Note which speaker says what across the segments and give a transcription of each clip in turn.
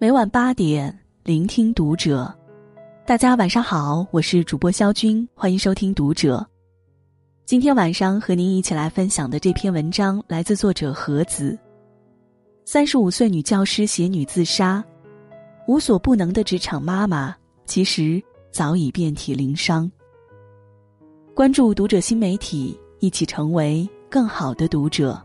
Speaker 1: 每晚八点，聆听读者。大家晚上好，我是主播肖军，欢迎收听读者。今天晚上和您一起来分享的这篇文章来自作者何子。三十五岁女教师携女自杀，无所不能的职场妈妈，其实早已遍体鳞伤。关注读者新媒体，一起成为更好的读者。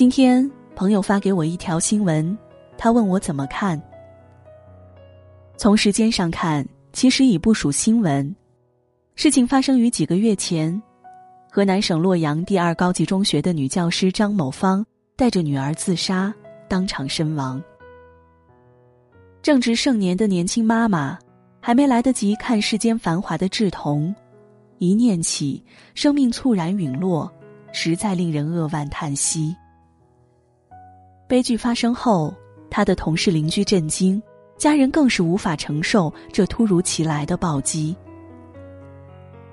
Speaker 1: 今天朋友发给我一条新闻，他问我怎么看。从时间上看，其实已不属新闻。事情发生于几个月前，河南省洛阳第二高级中学的女教师张某芳带着女儿自杀，当场身亡。正值盛年的年轻妈妈，还没来得及看世间繁华的稚童，一念起生命猝然陨落，实在令人扼腕叹息。悲剧发生后，他的同事邻居震惊，家人更是无法承受这突如其来的暴击。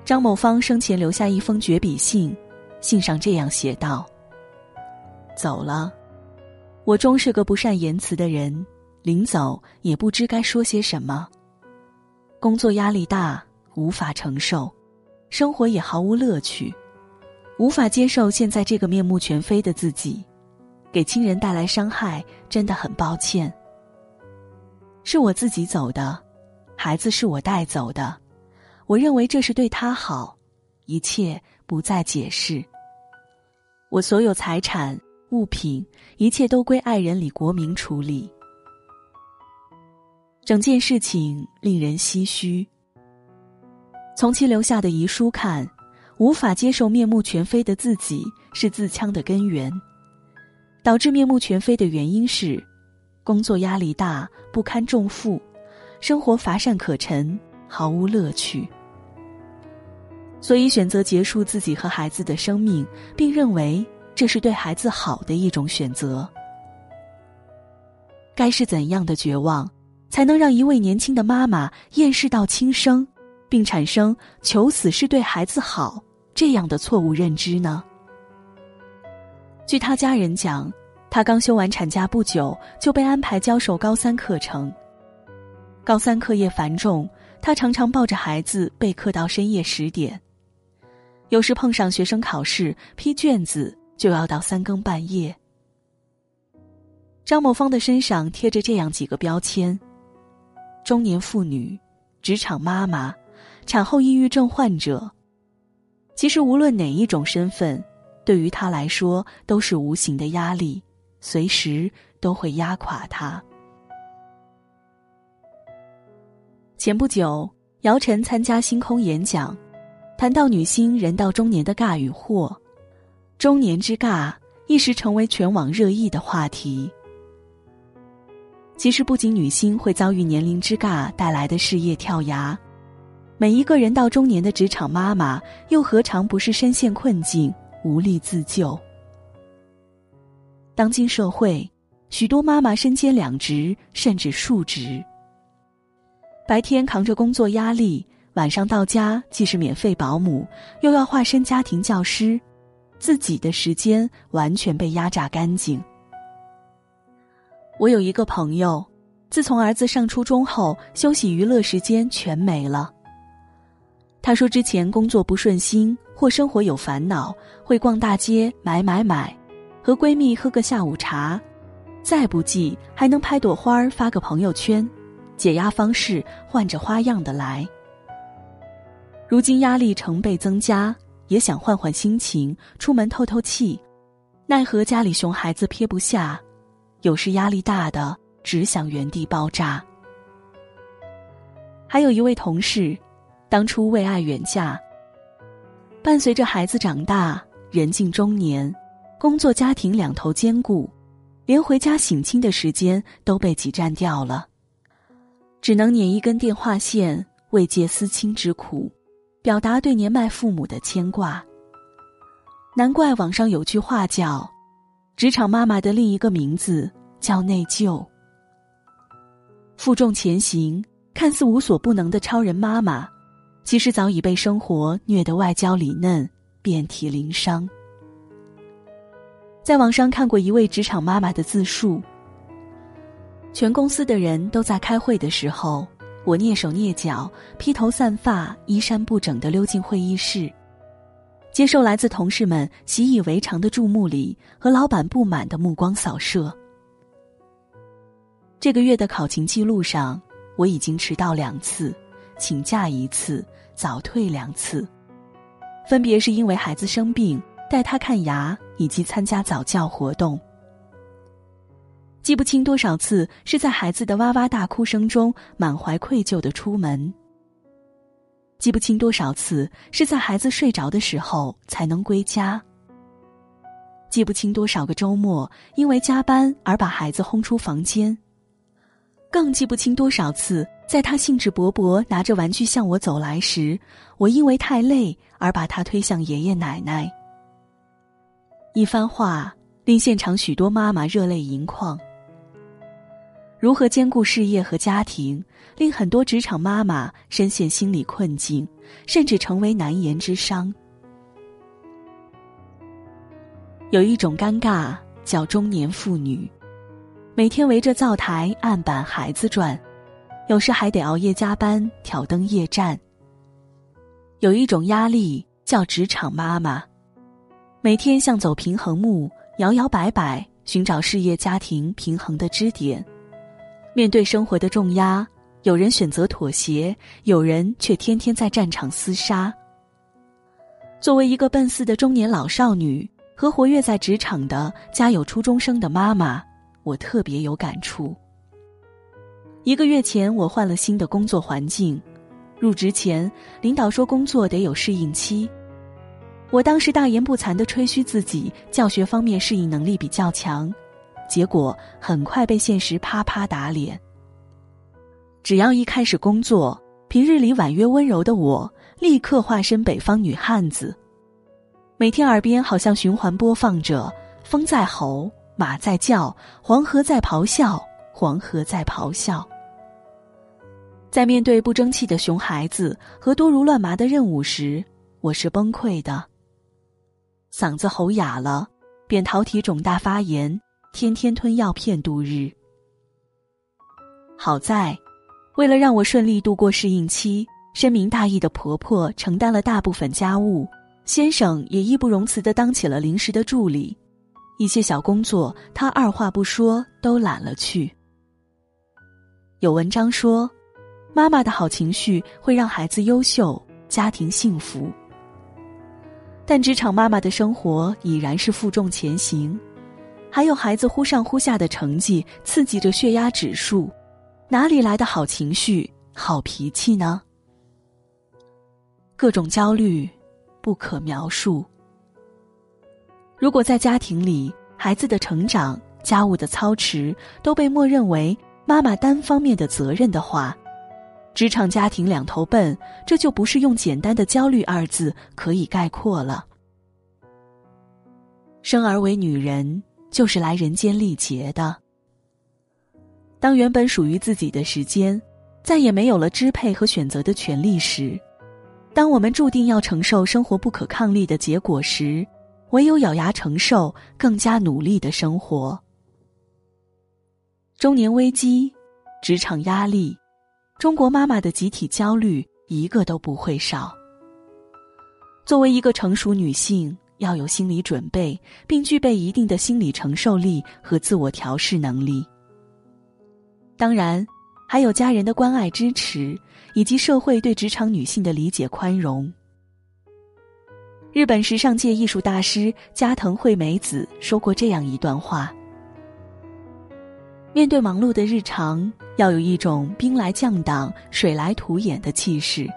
Speaker 1: 张某芳生前留下一封绝笔信，信上这样写道：“走了，我终是个不善言辞的人，临走也不知该说些什么。工作压力大，无法承受，生活也毫无乐趣，无法接受现在这个面目全非的自己。”给亲人带来伤害，真的很抱歉。是我自己走的，孩子是我带走的，我认为这是对他好，一切不再解释。我所有财产、物品，一切都归爱人李国明处理。整件事情令人唏嘘。从其留下的遗书看，无法接受面目全非的自己是自戕的根源。导致面目全非的原因是，工作压力大，不堪重负，生活乏善可陈，毫无乐趣，所以选择结束自己和孩子的生命，并认为这是对孩子好的一种选择。该是怎样的绝望，才能让一位年轻的妈妈厌世到轻生，并产生求死是对孩子好这样的错误认知呢？据他家人讲，他刚休完产假不久，就被安排教授高三课程。高三课业繁重，他常常抱着孩子备课到深夜十点。有时碰上学生考试批卷子，就要到三更半夜。张某芳的身上贴着这样几个标签：中年妇女、职场妈妈、产后抑郁症患者。其实无论哪一种身份。对于他来说，都是无形的压力，随时都会压垮他。前不久，姚晨参加星空演讲，谈到女星人到中年的尬与惑，中年之尬一时成为全网热议的话题。其实，不仅女星会遭遇年龄之尬带来的事业跳崖，每一个人到中年的职场妈妈，又何尝不是深陷困境？无力自救。当今社会，许多妈妈身兼两职，甚至数职。白天扛着工作压力，晚上到家既是免费保姆，又要化身家庭教师，自己的时间完全被压榨干净。我有一个朋友，自从儿子上初中后，休息娱乐时间全没了。他说：“之前工作不顺心或生活有烦恼，会逛大街买买买，和闺蜜喝个下午茶，再不济还能拍朵花儿发个朋友圈，解压方式换着花样的来。如今压力成倍增加，也想换换心情，出门透透气，奈何家里熊孩子撇不下，有时压力大的只想原地爆炸。”还有一位同事。当初为爱远嫁，伴随着孩子长大，人近中年，工作家庭两头兼顾，连回家省亲的时间都被挤占掉了，只能捻一根电话线慰藉思亲之苦，表达对年迈父母的牵挂。难怪网上有句话叫“职场妈妈的另一个名字叫内疚”，负重前行，看似无所不能的超人妈妈。其实早已被生活虐得外焦里嫩、遍体鳞伤。在网上看过一位职场妈妈的自述：全公司的人都在开会的时候，我蹑手蹑脚、披头散发、衣衫不整的溜进会议室，接受来自同事们习以为常的注目礼和老板不满的目光扫射。这个月的考勤记录上，我已经迟到两次，请假一次，早退两次，分别是因为孩子生病。带他看牙，以及参加早教活动，记不清多少次是在孩子的哇哇大哭声中满怀愧疚的出门，记不清多少次是在孩子睡着的时候才能归家，记不清多少个周末因为加班而把孩子轰出房间，更记不清多少次在他兴致勃勃拿着玩具向我走来时，我因为太累而把他推向爷爷奶奶。一番话令现场许多妈妈热泪盈眶。如何兼顾事业和家庭，令很多职场妈妈深陷心理困境，甚至成为难言之伤。有一种尴尬叫中年妇女，每天围着灶台案板孩子转，有时还得熬夜加班挑灯夜战。有一种压力叫职场妈妈。每天像走平衡木，摇摇摆摆，寻找事业家庭平衡的支点。面对生活的重压，有人选择妥协，有人却天天在战场厮杀。作为一个奔四的中年老少女和活跃在职场的家有初中生的妈妈，我特别有感触。一个月前，我换了新的工作环境，入职前，领导说工作得有适应期。我当时大言不惭的吹嘘自己教学方面适应能力比较强，结果很快被现实啪啪打脸。只要一开始工作，平日里婉约温柔的我，立刻化身北方女汉子，每天耳边好像循环播放着“风在吼，马在叫，黄河在咆哮，黄河在咆哮”。在面对不争气的熊孩子和多如乱麻的任务时，我是崩溃的。嗓子吼哑了，扁桃体肿大发炎，天天吞药片度日。好在，为了让我顺利度过适应期，深明大义的婆婆承担了大部分家务，先生也义不容辞的当起了临时的助理，一些小工作他二话不说都揽了去。有文章说，妈妈的好情绪会让孩子优秀，家庭幸福。但职场妈妈的生活已然是负重前行，还有孩子忽上忽下的成绩刺激着血压指数，哪里来的好情绪、好脾气呢？各种焦虑，不可描述。如果在家庭里，孩子的成长、家务的操持都被默认为妈妈单方面的责任的话，职场家庭两头奔，这就不是用简单的焦虑二字可以概括了。生而为女人，就是来人间历劫的。当原本属于自己的时间，再也没有了支配和选择的权利时，当我们注定要承受生活不可抗力的结果时，唯有咬牙承受，更加努力的生活。中年危机，职场压力。中国妈妈的集体焦虑一个都不会少。作为一个成熟女性，要有心理准备，并具备一定的心理承受力和自我调试能力。当然，还有家人的关爱支持，以及社会对职场女性的理解宽容。日本时尚界艺术大师加藤惠美子说过这样一段话。面对忙碌的日常，要有一种兵来将挡、水来土掩的气势，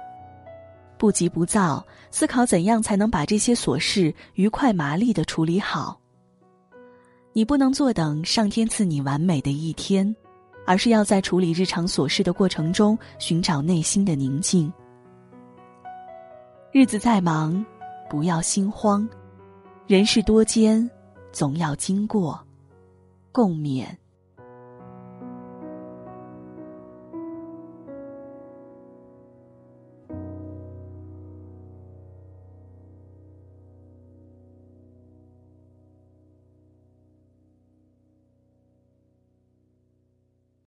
Speaker 1: 不急不躁，思考怎样才能把这些琐事愉快麻利的处理好。你不能坐等上天赐你完美的一天，而是要在处理日常琐事的过程中寻找内心的宁静。日子再忙，不要心慌，人事多艰，总要经过，共勉。